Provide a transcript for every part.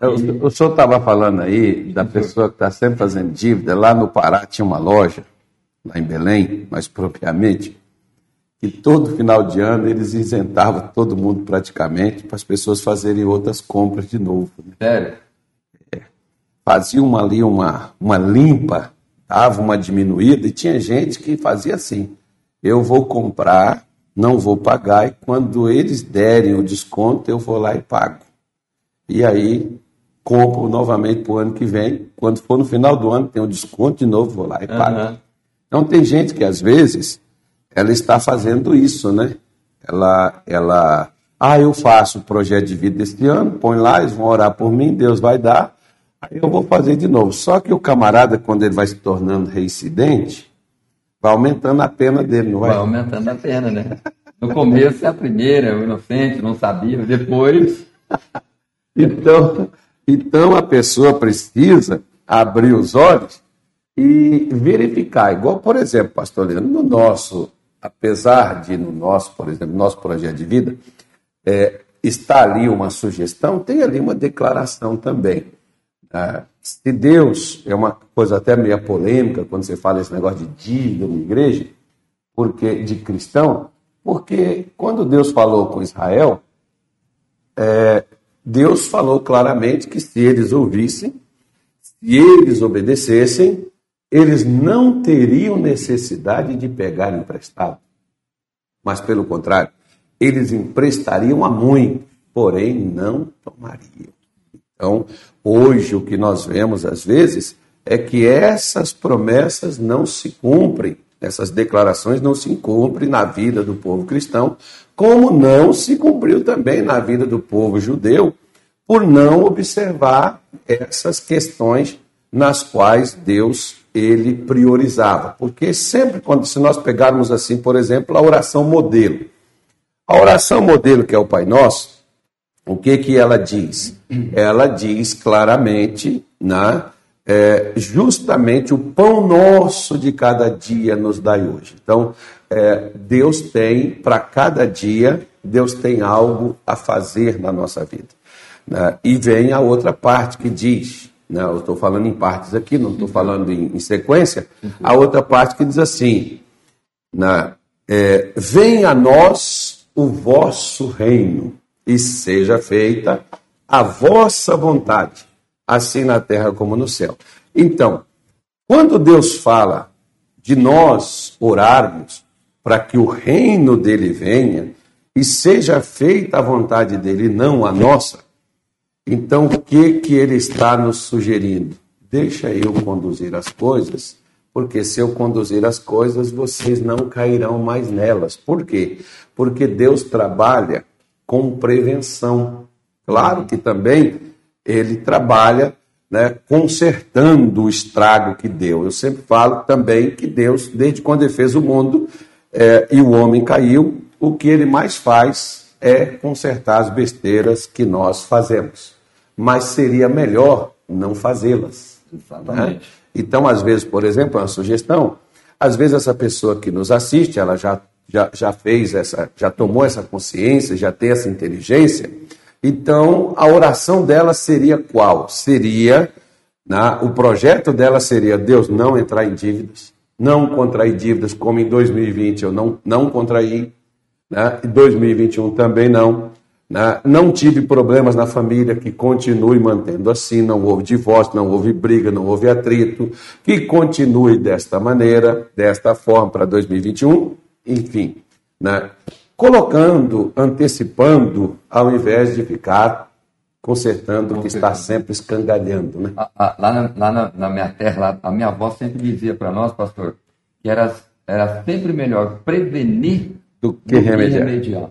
O, o senhor estava falando aí da pessoa que está sempre fazendo dívida. Lá no Pará tinha uma loja, lá em Belém, mais propriamente, que todo final de ano eles isentavam todo mundo praticamente para as pessoas fazerem outras compras de novo. Né? Sério? É. Faziam ali uma, uma limpa, dava uma diminuída, e tinha gente que fazia assim: eu vou comprar, não vou pagar, e quando eles derem o desconto, eu vou lá e pago. E aí compro novamente para o ano que vem. Quando for no final do ano, tem um desconto de novo, vou lá e pago. Uhum. Então tem gente que às vezes ela está fazendo isso, né? Ela, ela, ah, eu faço o projeto de vida deste ano, põe lá, eles vão orar por mim, Deus vai dar, aí eu vou fazer de novo. Só que o camarada, quando ele vai se tornando reincidente, vai aumentando a pena dele, não vai? Vai aumentando a pena, né? No começo é a primeira, o inocente, não sabia, depois. então, então a pessoa precisa abrir os olhos e verificar. Igual, por exemplo, pastor Leandro, no nosso apesar de no nosso, por exemplo, nosso projeto de vida, é, está ali uma sugestão, tem ali uma declaração também. Ah, se Deus, é uma coisa até meio polêmica quando você fala esse negócio de na igreja, porque de cristão, porque quando Deus falou com Israel, é, Deus falou claramente que se eles ouvissem, se eles obedecessem, eles não teriam necessidade de pegar emprestado. Mas, pelo contrário, eles emprestariam a muito, porém não tomariam. Então, hoje o que nós vemos às vezes é que essas promessas não se cumprem, essas declarações não se cumprem na vida do povo cristão, como não se cumpriu também na vida do povo judeu, por não observar essas questões nas quais Deus ele priorizava. Porque sempre quando se nós pegarmos assim, por exemplo, a oração modelo. A oração modelo que é o Pai Nosso, o que que ela diz? Ela diz claramente, né, é, justamente o pão nosso de cada dia nos dai hoje. Então, é, Deus tem para cada dia, Deus tem algo a fazer na nossa vida. Né? E vem a outra parte que diz, né? eu estou falando em partes aqui, não estou falando em, em, sequência, a outra parte que diz assim: né? é, Venha a nós o vosso reino, e seja feita a vossa vontade, assim na terra como no céu. Então, quando Deus fala de nós orarmos para que o reino dele venha e seja feita a vontade dele, não a nossa, então, o que, que ele está nos sugerindo? Deixa eu conduzir as coisas, porque se eu conduzir as coisas, vocês não cairão mais nelas. Por quê? Porque Deus trabalha com prevenção. Claro que também ele trabalha né, consertando o estrago que deu. Eu sempre falo também que Deus, desde quando ele fez o mundo é, e o homem caiu, o que ele mais faz é consertar as besteiras que nós fazemos mas seria melhor não fazê-las. Né? Então, às vezes, por exemplo, uma sugestão, às vezes essa pessoa que nos assiste, ela já, já, já fez essa, já tomou essa consciência, já tem essa inteligência, então a oração dela seria qual? Seria, né, o projeto dela seria Deus não entrar em dívidas, não contrair dívidas, como em 2020 eu não, não contraí, né, em 2021 também não. Né? Não tive problemas na família, que continue mantendo assim, não houve divórcio, não houve briga, não houve atrito, que continue desta maneira, desta forma para 2021, enfim. Né? Colocando, antecipando, ao invés de ficar consertando o que está sempre escangalhando. Né? Lá, na, lá na, na, minha terra, a minha avó sempre dizia para nós, pastor, que era, era sempre melhor prevenir do que, do remediar. que remediar.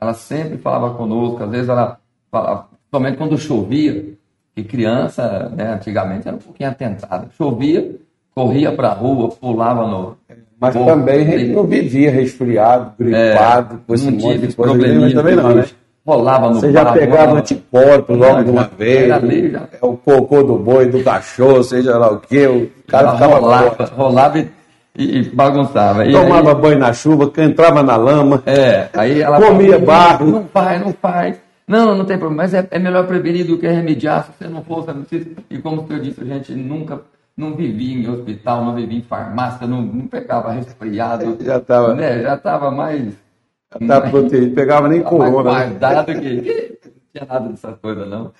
Ela sempre falava conosco, às vezes ela falava, somente quando chovia, que criança, né, antigamente era um pouquinho atentada. Chovia, corria para a rua, pulava no. Mas também a gente não vivia resfriado, gripado, é, com esse monte de coisa. também não, né? Rolava no Você já pegava anticorpos logo de uma vez. Já... É o cocô do boi, do cachorro, seja lá o que, o cara ficava rolava, rolava e e, bagunçava. E Tomava aí, banho na chuva, entrava na lama. É, aí ela comia barro. Não faz, não faz. Não, não tem problema, mas é, é melhor prevenir do que remediar. Se você não fosse, e como o senhor disse, a gente nunca não vivia em hospital, não vivia em farmácia, não, não pegava resfriado. Já estava né? já tava mais. Já estava protegido, pegava nem corona. Mais né? guardado que, que não tinha nada dessas coisas, não.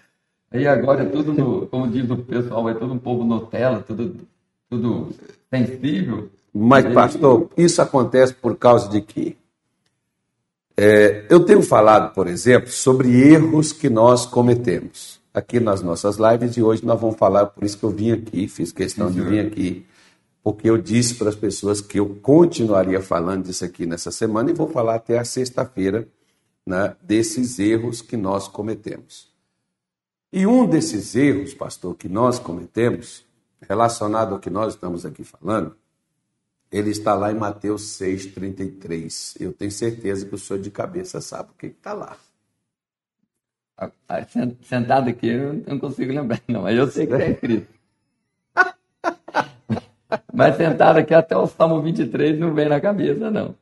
Aí agora é tudo, no, como diz o pessoal, é todo um povo Nutella, tudo, tudo sensível. Mas, pastor, isso acontece por causa de quê? É, eu tenho falado, por exemplo, sobre erros que nós cometemos aqui nas nossas lives e hoje nós vamos falar, por isso que eu vim aqui, fiz questão de vir aqui, porque eu disse para as pessoas que eu continuaria falando disso aqui nessa semana e vou falar até a sexta-feira né, desses erros que nós cometemos. E um desses erros, pastor, que nós cometemos, relacionado ao que nós estamos aqui falando, ele está lá em Mateus 6,33. Eu tenho certeza que o senhor de cabeça sabe o que está lá. Sentado aqui, eu não consigo lembrar, não, mas eu sei que está escrito. mas sentado aqui até o Salmo 23 não vem na cabeça, não.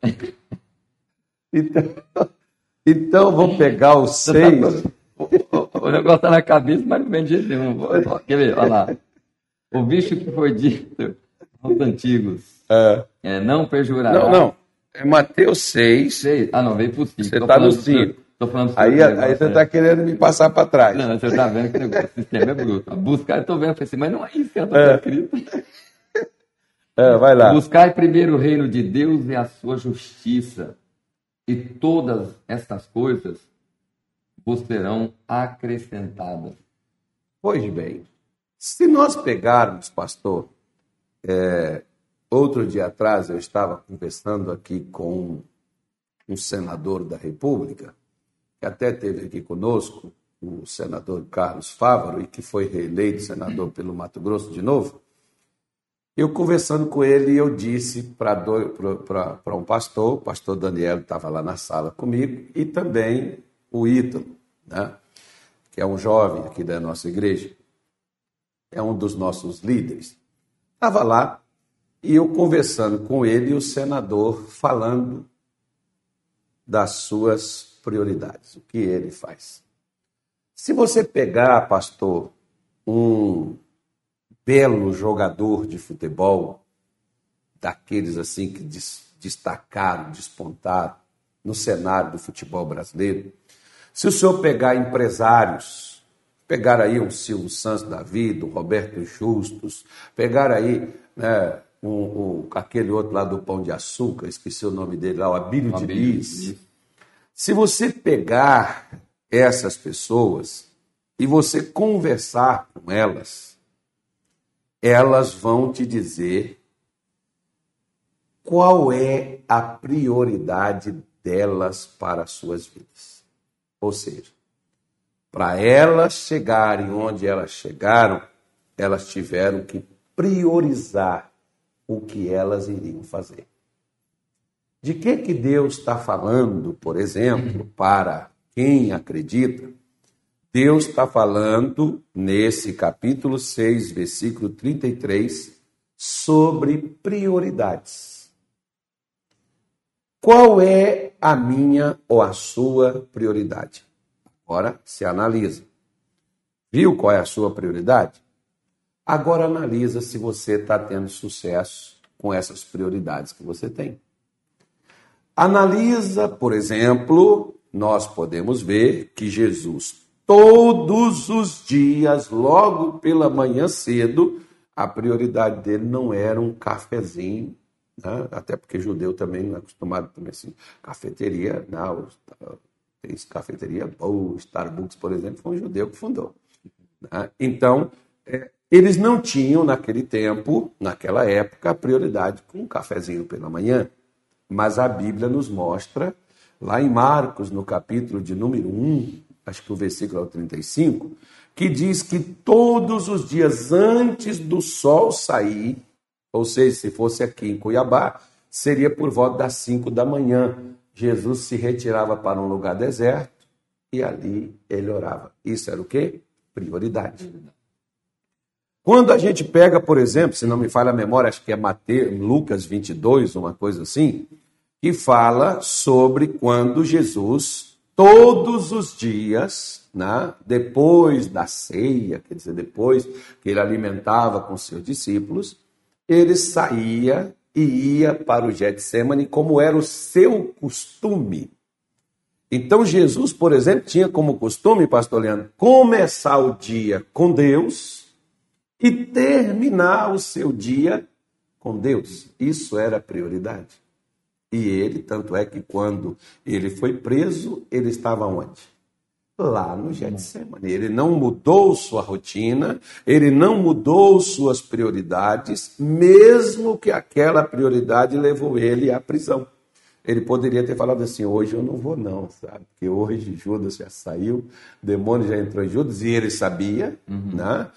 Então, então vou pegar o 6. O, negócio está na cabeça, mas não vem de jeito nenhum. Quer ver? Olha lá. O bicho que foi dito aos antigos é. é não perjurará. Não, não. É Mateus 6. 6. Ah, não, veio por 5. Você está no 5. Estou falando Aí, aí você está é. querendo me passar para trás. Não, você está vendo que o, negócio, o sistema é bruto. Buscar, eu estou vendo, assim, mas não é isso que está é. escrito. É, vai lá. Buscar primeiro o reino de Deus e a sua justiça, e todas estas coisas vos serão acrescentadas. Pois bem, se nós pegarmos, pastor, é, Outro dia atrás eu estava conversando aqui com um senador da República, que até esteve aqui conosco, o senador Carlos Fávaro, e que foi reeleito senador pelo Mato Grosso de novo. Eu conversando com ele, eu disse para um pastor, o pastor Daniel estava lá na sala comigo, e também o Ítalo, né, que é um jovem aqui da nossa igreja, é um dos nossos líderes. Estava lá e eu conversando com ele o senador falando das suas prioridades, o que ele faz. Se você pegar, pastor, um belo jogador de futebol, daqueles assim que destacaram, despontaram no cenário do futebol brasileiro, se o senhor pegar empresários, pegar aí um Silvio Santos da vida, um Roberto Justus, pegar aí né, um, um, aquele outro lá do Pão de Açúcar, esqueci o nome dele lá, o Abílio de Bis. Se você pegar essas pessoas e você conversar com elas, elas vão te dizer qual é a prioridade delas para as suas vidas. Ou seja, para elas chegarem onde elas chegaram, elas tiveram que priorizar o que elas iriam fazer. De que que Deus está falando, por exemplo, para quem acredita? Deus está falando nesse capítulo 6, versículo 33, sobre prioridades. Qual é a minha ou a sua prioridade? Agora se analisa. Viu qual é a sua prioridade? Agora analisa se você está tendo sucesso com essas prioridades que você tem. Analisa, por exemplo, nós podemos ver que Jesus, todos os dias, logo pela manhã cedo, a prioridade dele não era um cafezinho, né? até porque judeu também não é acostumado também assim, cafeteria, não, tem cafeteria boa, Starbucks, por exemplo, foi um judeu que fundou. Né? Então, é, eles não tinham, naquele tempo, naquela época, a prioridade com um cafezinho pela manhã. Mas a Bíblia nos mostra, lá em Marcos, no capítulo de número 1, acho que o versículo é o 35, que diz que todos os dias antes do sol sair, ou seja, se fosse aqui em Cuiabá, seria por volta das 5 da manhã. Jesus se retirava para um lugar deserto e ali ele orava. Isso era o quê? Prioridade. Quando a gente pega, por exemplo, se não me falha a memória, acho que é Mateus, Lucas 22, uma coisa assim, que fala sobre quando Jesus, todos os dias, né, depois da ceia, quer dizer, depois que ele alimentava com seus discípulos, ele saía e ia para o Getsemane como era o seu costume. Então Jesus, por exemplo, tinha como costume, pastor Leandro, começar o dia com Deus e terminar o seu dia com Deus. Isso era a prioridade. E ele, tanto é que quando ele foi preso, ele estava onde? Lá no Getsemane. Ele não mudou sua rotina, ele não mudou suas prioridades, mesmo que aquela prioridade levou ele à prisão. Ele poderia ter falado assim: hoje eu não vou, não, sabe? Porque hoje Judas já saiu, o demônio já entrou em Judas, e ele sabia, uhum. né?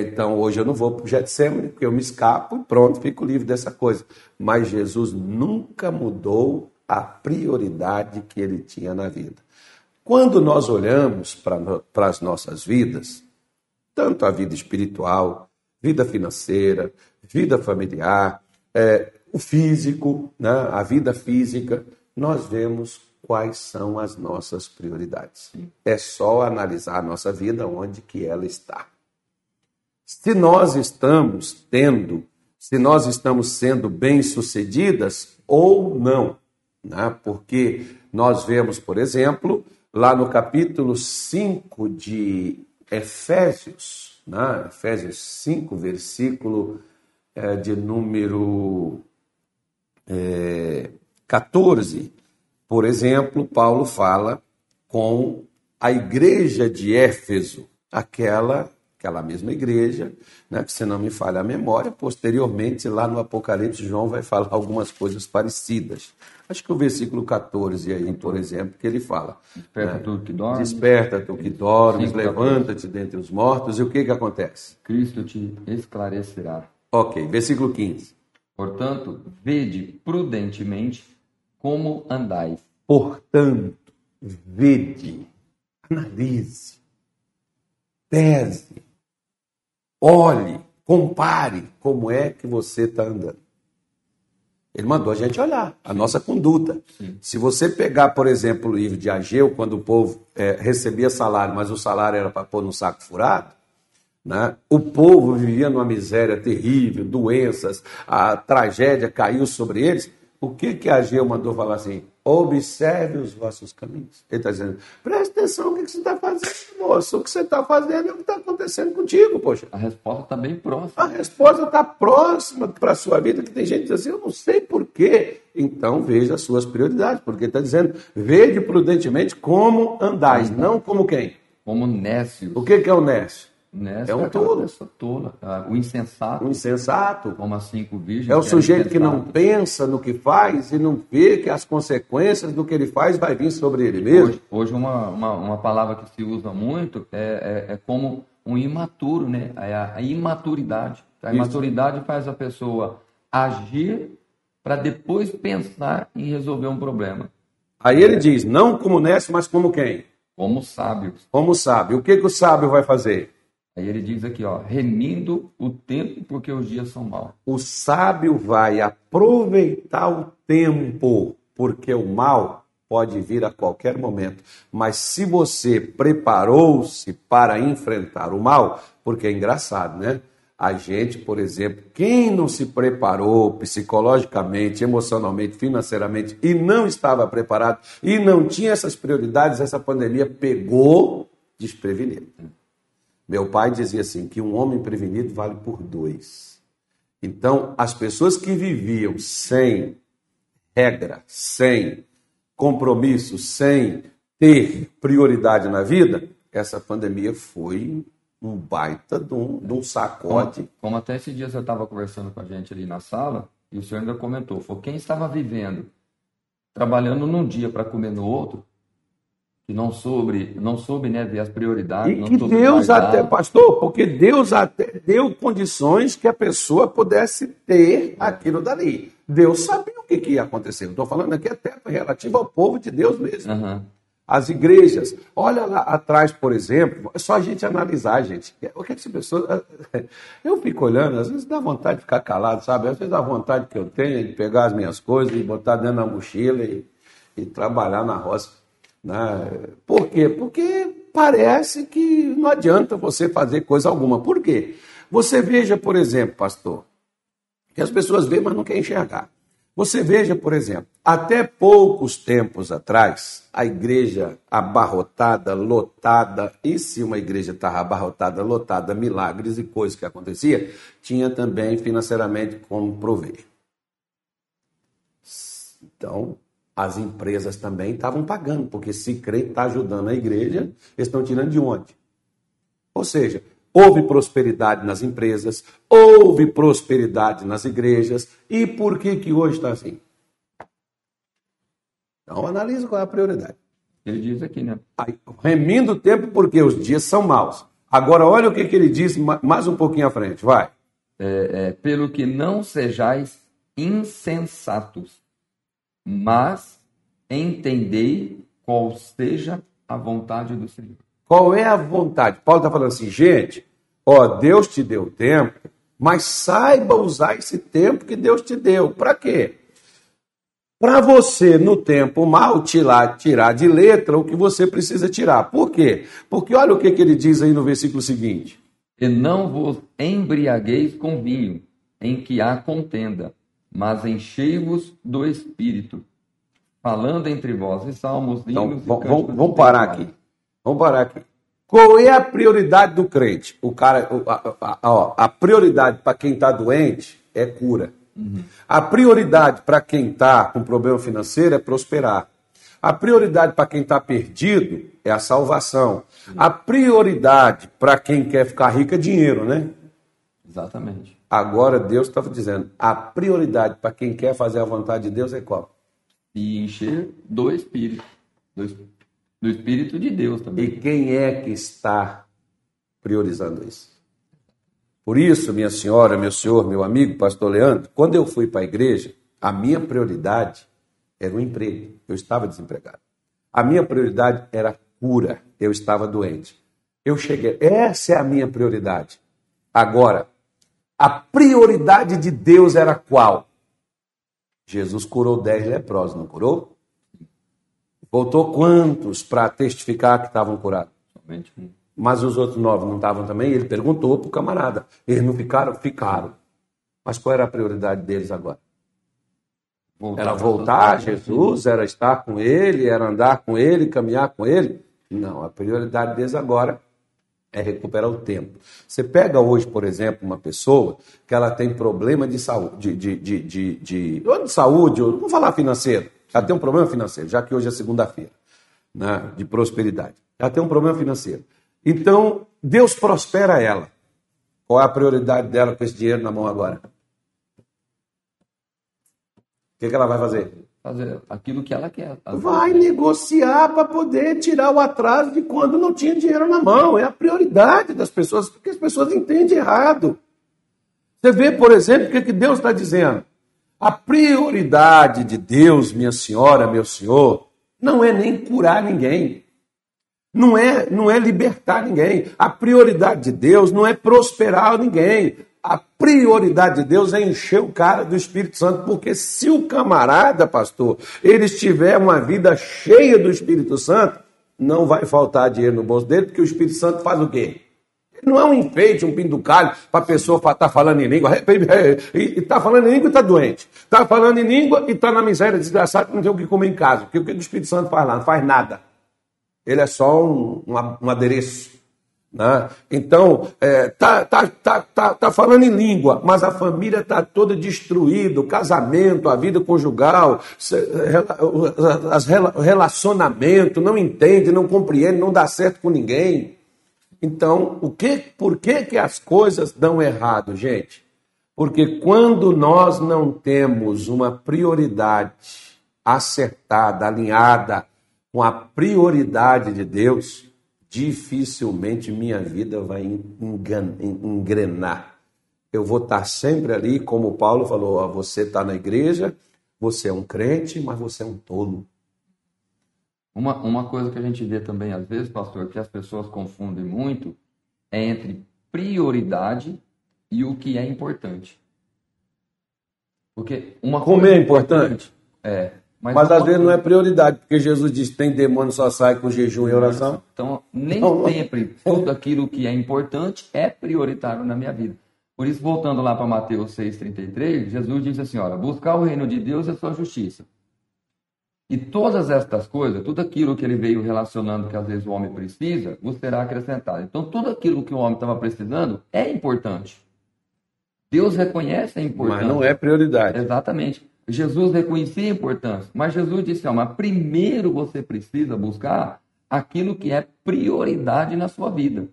Então hoje eu não vou para o Getsemane, porque eu me escapo e pronto, fico livre dessa coisa. Mas Jesus nunca mudou a prioridade que ele tinha na vida. Quando nós olhamos para as nossas vidas, tanto a vida espiritual, vida financeira, vida familiar, é, o físico, né, a vida física, nós vemos quais são as nossas prioridades. É só analisar a nossa vida onde que ela está. Se nós estamos tendo, se nós estamos sendo bem-sucedidas ou não, né? porque nós vemos, por exemplo, lá no capítulo 5 de Efésios, né? Efésios 5, versículo é, de número é, 14, por exemplo, Paulo fala com a igreja de Éfeso, aquela aquela mesma igreja, né, que se não me falha a memória, posteriormente, lá no Apocalipse, João vai falar algumas coisas parecidas. Acho que o versículo 14 aí, por exemplo, que ele fala. Desperta né, tu que dormes. Desperta tu que dormes, levanta-te dentre os mortos, e o que que acontece? Cristo te esclarecerá. Ok, versículo 15. Portanto, vede prudentemente como andais. Portanto, vede, analise, pese, olhe, compare como é que você está andando. Ele mandou a gente olhar a nossa conduta. Sim. Se você pegar, por exemplo, o livro de Ageu, quando o povo é, recebia salário, mas o salário era para pôr no saco furado, né? o povo vivia numa miséria terrível, doenças, a tragédia caiu sobre eles. O que, que Ageu mandou falar assim? Observe os vossos caminhos. Ele está dizendo, preste atenção no que, você está fazendo, moço. O que você está fazendo é o que está acontecendo contigo, poxa. A resposta está bem próxima. A resposta está próxima para a sua vida, que tem gente que diz assim, eu não sei porquê. Então veja as suas prioridades, porque está dizendo, vede prudentemente como andais, não como quem? Como nécio. O que, que é o nécio? Nessa é um tolo. Tola. O insensato. O insensato. Como as cinco virgens. É o sujeito que não pensa no que faz e não vê que as consequências do que ele faz vai vir sobre ele mesmo. Hoje, hoje uma, uma, uma, palavra que se usa muito é, é, é como um imaturo, né? É a, a imaturidade. A imaturidade Isso. faz a pessoa agir para depois pensar em resolver um problema. Aí ele diz, não como nesse, mas como quem? Como sábio. Como sábio. O que, que o sábio vai fazer? Aí ele diz aqui, ó, remindo o tempo porque os dias são maus. O sábio vai aproveitar o tempo porque o mal pode vir a qualquer momento. Mas se você preparou-se para enfrentar o mal, porque é engraçado, né? A gente, por exemplo, quem não se preparou psicologicamente, emocionalmente, financeiramente e não estava preparado e não tinha essas prioridades, essa pandemia pegou desprevenido. Meu pai dizia assim: que um homem prevenido vale por dois. Então, as pessoas que viviam sem regra, sem compromisso, sem ter prioridade na vida, essa pandemia foi um baita de um, de um sacode. Como, como, até esse dia você estava conversando com a gente ali na sala, e o senhor ainda comentou, foi quem estava vivendo, trabalhando num dia para comer no outro, que não soube, não soube né, ver as prioridades. E que Deus até, pastor, porque Deus até deu condições que a pessoa pudesse ter aquilo dali. Deus sabia o que, que ia acontecer. Estou falando aqui até relativo ao povo de Deus mesmo. Uhum. As igrejas, olha lá atrás, por exemplo, é só a gente analisar, gente. O que essa pessoa. Eu fico olhando, às vezes dá vontade de ficar calado, sabe? Às vezes dá vontade que eu tenho de pegar as minhas coisas e botar dentro da mochila e, e trabalhar na roça. Né? Por quê? Porque parece que não adianta você fazer coisa alguma. Por quê? Você veja, por exemplo, pastor, que as pessoas veem, mas não querem enxergar. Você veja, por exemplo, até poucos tempos atrás, a igreja abarrotada, lotada, e se uma igreja estava abarrotada, lotada, milagres e coisas que acontecia, tinha também financeiramente como prover. Então, as empresas também estavam pagando, porque se crente está ajudando a igreja, eles estão tirando de onde? Ou seja, houve prosperidade nas empresas, houve prosperidade nas igrejas, e por que que hoje está assim? Então analise qual é a prioridade. Ele diz aqui, né? Aí, remindo o tempo porque os dias são maus. Agora olha o que, que ele diz mais um pouquinho à frente, vai. É, é, pelo que não sejais insensatos, mas entendei qual seja a vontade do Senhor. Qual é a vontade? Paulo está falando assim, gente, ó, Deus te deu tempo, mas saiba usar esse tempo que Deus te deu. Para quê? Para você, no tempo mal, tirar, tirar de letra o que você precisa tirar. Por quê? Porque olha o que, que ele diz aí no versículo seguinte. E não vos embriagueis com vinho, em que há contenda, mas enchei-vos do Espírito, falando entre vós em salmos, então, hinos então, vamos, vamos parar aqui. Vamos parar aqui. Qual é a prioridade do crente? O cara, a, a, a prioridade para quem está doente é cura. Uhum. A prioridade para quem está com problema financeiro é prosperar. A prioridade para quem está perdido é a salvação. Uhum. A prioridade para quem quer ficar rico é dinheiro, né? Exatamente. Agora Deus estava dizendo, a prioridade para quem quer fazer a vontade de Deus é qual? E encher do Espírito. Do, do Espírito de Deus também. E quem é que está priorizando isso? Por isso, minha senhora, meu senhor, meu amigo, pastor Leandro, quando eu fui para a igreja, a minha prioridade era o emprego. Eu estava desempregado. A minha prioridade era cura. Eu estava doente. Eu cheguei. Essa é a minha prioridade. Agora, a prioridade de Deus era qual? Jesus curou dez leprosos, não curou? Voltou quantos para testificar que estavam curados? Somente um. Mas os outros nove não estavam também? Ele perguntou para o camarada. Eles não ficaram? Ficaram. Mas qual era a prioridade deles agora? Voltar era voltar a Jesus, era estar com ele, era andar com ele, caminhar com ele? Não, a prioridade deles agora é recuperar o tempo. Você pega hoje, por exemplo, uma pessoa que ela tem problema de saúde, de, de, de, de, ou de saúde, ou, vamos falar financeiro, ela tem um problema financeiro, já que hoje é segunda-feira, né, de prosperidade. Ela tem um problema financeiro. Então, Deus prospera ela. Qual é a prioridade dela com esse dinheiro na mão agora? O que, que ela vai fazer? Fazer aquilo que ela quer. Vai negociar para poder tirar o atraso de quando não tinha dinheiro na mão. É a prioridade das pessoas, porque as pessoas entendem errado. Você vê, por exemplo, o que, que Deus está dizendo. A prioridade de Deus, minha senhora, meu senhor, não é nem curar ninguém. Não é, não é libertar ninguém. A prioridade de Deus não é prosperar ninguém a prioridade de Deus é encher o cara do Espírito Santo, porque se o camarada, pastor, ele estiver uma vida cheia do Espírito Santo, não vai faltar dinheiro no bolso dele, porque o Espírito Santo faz o quê? Não é um enfeite, um pinducalho para a pessoa estar tá falando em língua. E está falando em língua e está doente. Está falando em língua e está na miséria desgraçada, não tem o que comer em casa. Porque o que o Espírito Santo faz lá? Não faz nada. Ele é só um, um adereço. Né? Então, é, tá, tá, tá, tá, tá falando em língua, mas a família está toda destruída, o casamento, a vida conjugal, as relacionamento, não entende, não compreende, não dá certo com ninguém. Então, o que, por que, que as coisas dão errado, gente? Porque quando nós não temos uma prioridade acertada, alinhada com a prioridade de Deus, dificilmente minha vida vai engrenar. Eu vou estar sempre ali, como Paulo falou: ó, você está na igreja, você é um crente, mas você é um tolo. Uma, uma coisa que a gente vê também, às vezes, pastor, que as pessoas confundem muito é entre prioridade e o que é importante. Porque uma Como é importante? É. Mas, Mas às vezes não é prioridade, porque Jesus diz tem demônio só sai com jejum e oração. Então, nem então, sempre tudo aquilo que é importante é prioritário na minha vida. Por isso, voltando lá para Mateus 6,33, Jesus diz assim: olha, buscar o reino de Deus é sua justiça. E todas estas coisas, tudo aquilo que ele veio relacionando que às vezes o homem precisa, vos será acrescentado. Então, tudo aquilo que o homem estava precisando é importante. Deus reconhece a importância. Mas não é prioridade. Exatamente. Jesus reconhecia a importância, mas Jesus disse: ó, mas primeiro você precisa buscar aquilo que é prioridade na sua vida.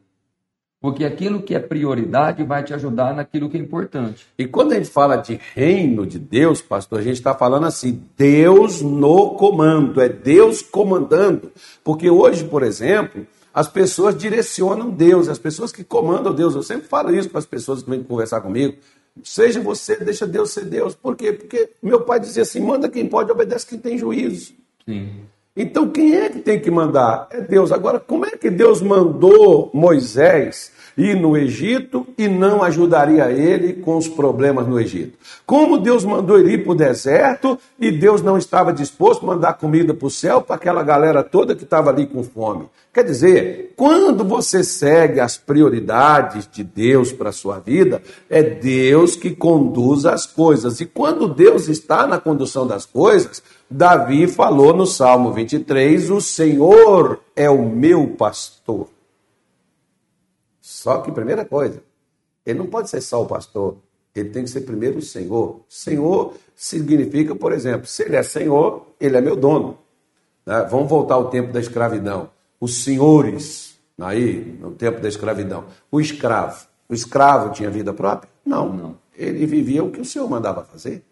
Porque aquilo que é prioridade vai te ajudar naquilo que é importante. E quando a gente fala de reino de Deus, pastor, a gente está falando assim: Deus no comando, é Deus comandando. Porque hoje, por exemplo, as pessoas direcionam Deus, as pessoas que comandam Deus. Eu sempre falo isso para as pessoas que vêm conversar comigo. Seja você, deixa Deus ser Deus. Por quê? Porque meu pai dizia assim: manda quem pode, obedece quem tem juízo. Sim. Então quem é que tem que mandar? É Deus. Agora, como é que Deus mandou Moisés ir no Egito e não ajudaria ele com os problemas no Egito? Como Deus mandou ele ir para o deserto e Deus não estava disposto a mandar comida para o céu para aquela galera toda que estava ali com fome? Quer dizer, quando você segue as prioridades de Deus para a sua vida, é Deus que conduz as coisas. E quando Deus está na condução das coisas, Davi falou no Salmo 23: O Senhor é o meu pastor. Só que, primeira coisa, ele não pode ser só o pastor, ele tem que ser primeiro o Senhor. Senhor significa, por exemplo, se ele é Senhor, ele é meu dono. Né? Vamos voltar ao tempo da escravidão os senhores, aí, no tempo da escravidão, o escravo. O escravo tinha vida própria? Não, não. Ele vivia o que o Senhor mandava fazer.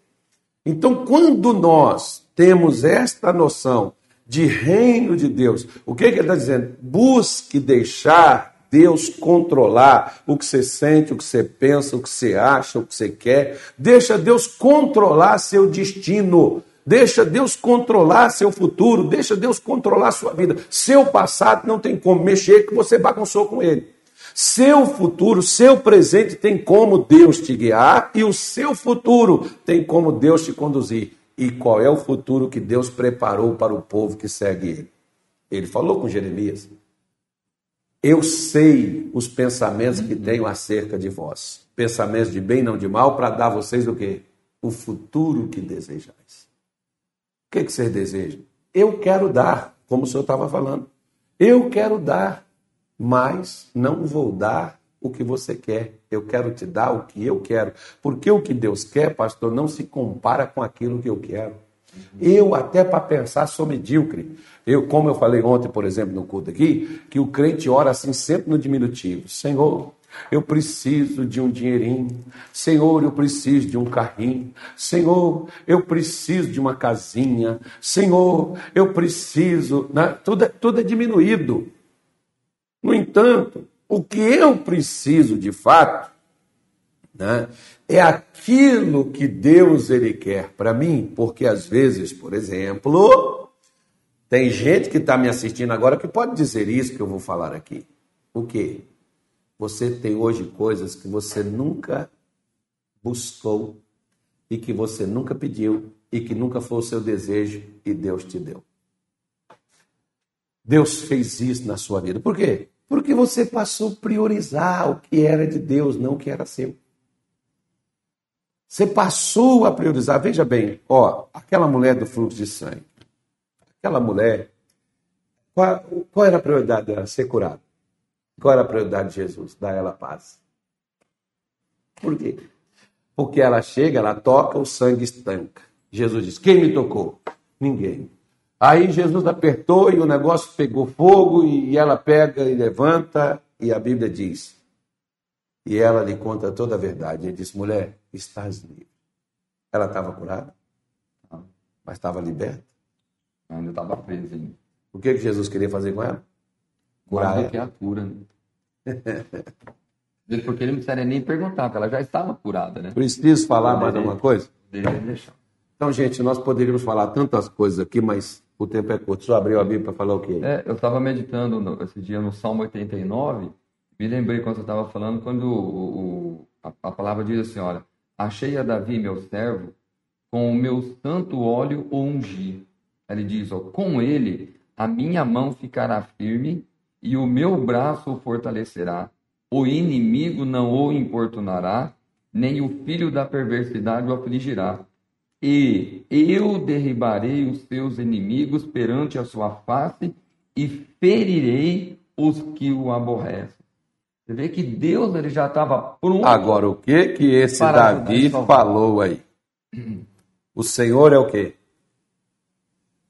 Então, quando nós temos esta noção de reino de Deus, o que, que ele está dizendo? Busque deixar Deus controlar o que você sente, o que você pensa, o que você acha, o que você quer. Deixa Deus controlar seu destino. Deixa Deus controlar seu futuro, deixa Deus controlar sua vida. Seu passado não tem como mexer que você bagunçou com ele. Seu futuro, seu presente tem como Deus te guiar e o seu futuro tem como Deus te conduzir. E qual é o futuro que Deus preparou para o povo que segue ele? Ele falou com Jeremias: Eu sei os pensamentos que tenho acerca de vós, pensamentos de bem, não de mal, para dar a vocês o quê? O futuro que desejais. O que, que vocês desejam? Eu quero dar, como o senhor estava falando. Eu quero dar, mas não vou dar o que você quer. Eu quero te dar o que eu quero. Porque o que Deus quer, pastor, não se compara com aquilo que eu quero. Eu, até para pensar, sou medíocre. Eu, como eu falei ontem, por exemplo, no culto aqui, que o crente ora assim sempre no diminutivo: Senhor, eu preciso de um dinheirinho. Senhor, eu preciso de um carrinho. Senhor, eu preciso de uma casinha. Senhor, eu preciso. Né? Tudo, é, tudo é diminuído. No entanto, o que eu preciso de fato né, é aquilo que Deus ele quer para mim, porque às vezes, por exemplo, tem gente que está me assistindo agora que pode dizer isso que eu vou falar aqui. O quê? Você tem hoje coisas que você nunca buscou e que você nunca pediu e que nunca foi o seu desejo e Deus te deu. Deus fez isso na sua vida. Por quê? Porque você passou a priorizar o que era de Deus, não o que era seu. Você passou a priorizar. Veja bem, ó, aquela mulher do fluxo de sangue. Aquela mulher, qual, qual era a prioridade dela? Ser curada. Qual era a prioridade de Jesus? Dar ela paz. Por quê? Porque ela chega, ela toca, o sangue estanca. Jesus diz: Quem me tocou? Ninguém. Aí Jesus apertou e o negócio pegou fogo e ela pega e levanta e a Bíblia diz. E ela lhe conta toda a verdade. Ele diz: Mulher, estás livre. Ela estava curada, mas estava liberta. Ainda estava presa. O que, que Jesus queria fazer com ela? Curar Mais do que a cura. Né? Porque ele não precisaria nem perguntar, porque ela já estava curada, né? Preciso falar mais alguma coisa? Deveria deixar. Então, gente, nós poderíamos falar tantas coisas aqui, mas o tempo é curto. Só abriu a Bíblia para falar o quê? É, eu estava meditando no, esse dia no Salmo 89, me lembrei quando você estava falando, quando o, o, a, a, palavra diz assim, olha, achei a Davi, meu servo, com o meu santo óleo o ungir. Ele diz: ó, com ele a minha mão ficará firme e o meu braço o fortalecerá. O inimigo não o importunará, nem o filho da perversidade o afligirá. E eu derribarei os seus inimigos perante a sua face e ferirei os que o aborrecem. Você vê que Deus ele já estava pronto. Agora, o que que esse Davi falou aí? O Senhor é o quê?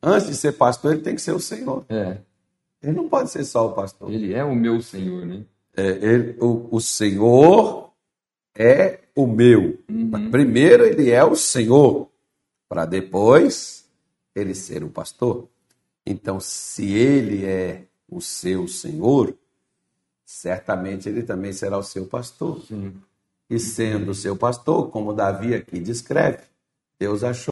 Antes de ser pastor, ele tem que ser o Senhor. É. Ele não pode ser só o pastor. Ele é o meu Senhor, né? É, ele, o, o Senhor é o meu. Uhum. Primeiro ele é o Senhor, para depois ele ser o pastor. Então, se ele é o seu Senhor, certamente ele também será o seu pastor. Sim. E sendo o seu pastor, como Davi aqui descreve, Deus achou